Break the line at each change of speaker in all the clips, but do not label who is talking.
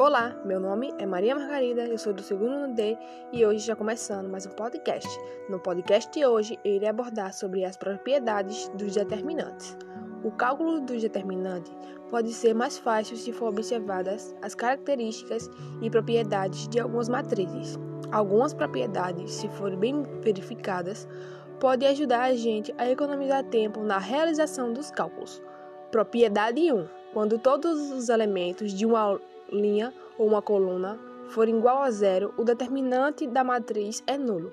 Olá, meu nome é Maria Margarida, eu sou do segundo D e hoje já começando mais um podcast. No podcast de hoje eu irei abordar sobre as propriedades dos determinantes. O cálculo dos determinantes pode ser mais fácil se for observadas as características e propriedades de algumas matrizes. Algumas propriedades, se forem bem verificadas, podem ajudar a gente a economizar tempo na realização dos cálculos. Propriedade 1. Quando todos os elementos de uma linha ou uma coluna for igual a zero, o determinante da matriz é nulo.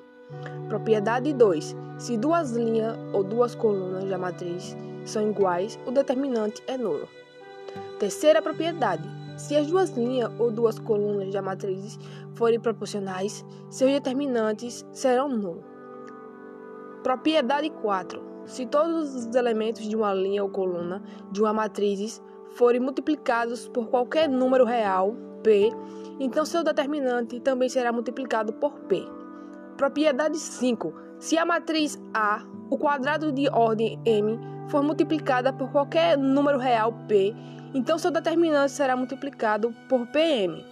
Propriedade 2. Se duas linhas ou duas colunas da matriz são iguais, o determinante é nulo. Terceira propriedade. Se as duas linhas ou duas colunas da matriz forem proporcionais, seus determinantes serão nulos. Propriedade 4. Se todos os elementos de uma linha ou coluna de uma matriz forem multiplicados por qualquer número real, P, então seu determinante também será multiplicado por P. Propriedade 5. Se a matriz A, o quadrado de ordem M, for multiplicada por qualquer número real P, então seu determinante será multiplicado por PM.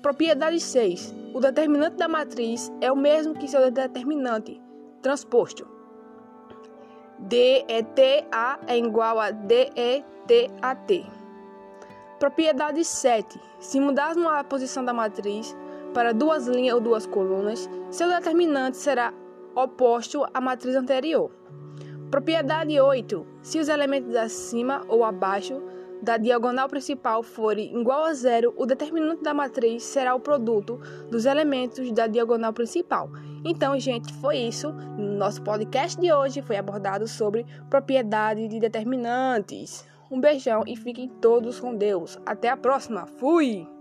Propriedade 6. O determinante da matriz é o mesmo que seu determinante transposto. DETA é igual a DETAT. Propriedade 7. Se mudarmos a posição da matriz para duas linhas ou duas colunas, seu determinante será oposto à matriz anterior. Propriedade 8. Se os elementos acima ou abaixo da diagonal principal forem igual a zero, o determinante da matriz será o produto dos elementos da diagonal principal. Então, gente, foi isso. Nosso podcast de hoje foi abordado sobre propriedade de determinantes. Um beijão e fiquem todos com Deus. Até a próxima. Fui!